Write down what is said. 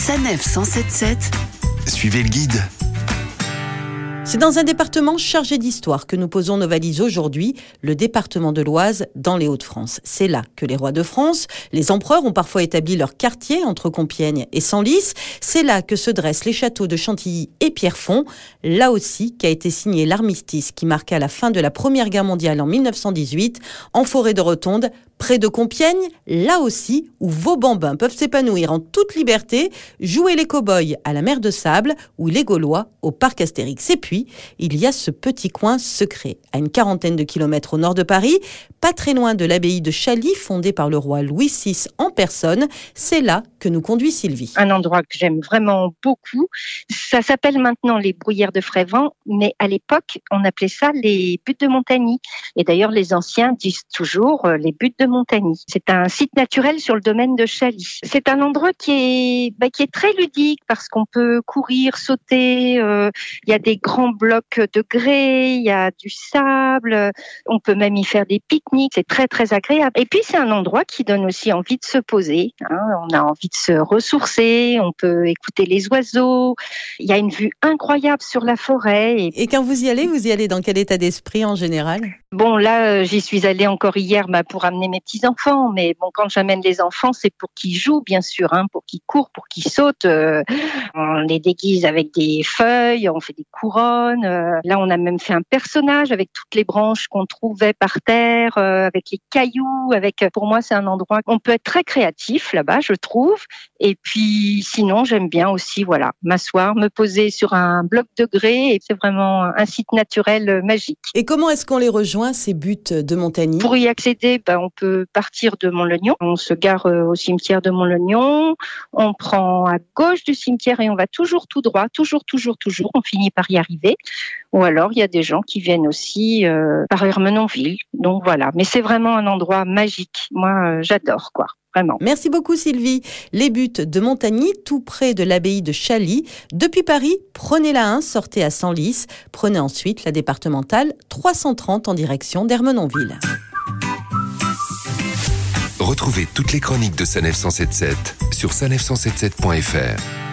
Sanef 177. Suivez le guide. C'est dans un département chargé d'histoire que nous posons nos valises aujourd'hui, le département de l'Oise, dans les Hauts-de-France. C'est là que les rois de France, les empereurs ont parfois établi leur quartier entre Compiègne et Senlis. C'est là que se dressent les châteaux de Chantilly et Pierrefonds. Là aussi qu'a été signé l'armistice qui marqua la fin de la Première Guerre mondiale en 1918, en forêt de Rotonde, près de Compiègne, là aussi où vos bambins peuvent s'épanouir en toute liberté, jouer les cow-boys à la mer de sable ou les Gaulois au parc Astérix. Et puis, il y a ce petit coin secret, à une quarantaine de kilomètres au nord de Paris, pas très loin de l'abbaye de Chaly, fondée par le roi Louis VI en personne. C'est là que nous conduit Sylvie. Un endroit que j'aime vraiment beaucoup. Ça s'appelle maintenant les Bruyères de Frévent, mais à l'époque, on appelait ça les buttes de Montagny. Et d'ailleurs, les anciens disent toujours euh, les buttes de Montagny. C'est un site naturel sur le domaine de Chaly. C'est un endroit qui est, bah, qui est très ludique parce qu'on peut courir, sauter. Euh, il y a des grands blocs de grès, il y a du sable. On peut même y faire des pique-niques. C'est très très agréable. Et puis c'est un endroit qui donne aussi envie de se poser. Hein. On a envie de se ressourcer. On peut écouter les oiseaux. Il y a une vue incroyable sur la forêt. Et, quand vous y allez, vous y allez dans quel état d'esprit en général? Bon, là, euh, j'y suis allée encore hier bah, pour amener mes petits enfants. Mais bon, quand j'amène les enfants, c'est pour qu'ils jouent, bien sûr, hein, pour qu'ils courent, pour qu'ils sautent. Euh, on les déguise avec des feuilles, on fait des couronnes. Euh, là, on a même fait un personnage avec toutes les branches qu'on trouvait par terre, avec les cailloux. Avec, pour moi, c'est un endroit on peut être très créatif là-bas, je trouve. Et puis, sinon, j'aime bien aussi, voilà, m'asseoir, me poser sur un bloc de grès. Et c'est vraiment un site naturel magique. Et comment est-ce qu'on les rejoint? Ces buts de Montagny Pour y accéder, ben, on peut partir de Montlegnon. On se gare euh, au cimetière de Montlegnon. On prend à gauche du cimetière et on va toujours tout droit, toujours, toujours, toujours. On finit par y arriver. Ou alors, il y a des gens qui viennent aussi euh, par Hermenonville. Donc voilà. Mais c'est vraiment un endroit magique. Moi, euh, j'adore, quoi. Vraiment. Merci beaucoup Sylvie. Les buts de Montagny, tout près de l'abbaye de Chaly. Depuis Paris, prenez la 1, sortez à Senlis. Prenez ensuite la départementale 330 en direction d'Hermenonville. Retrouvez toutes les chroniques de Sanef 177 sur sanef177.fr.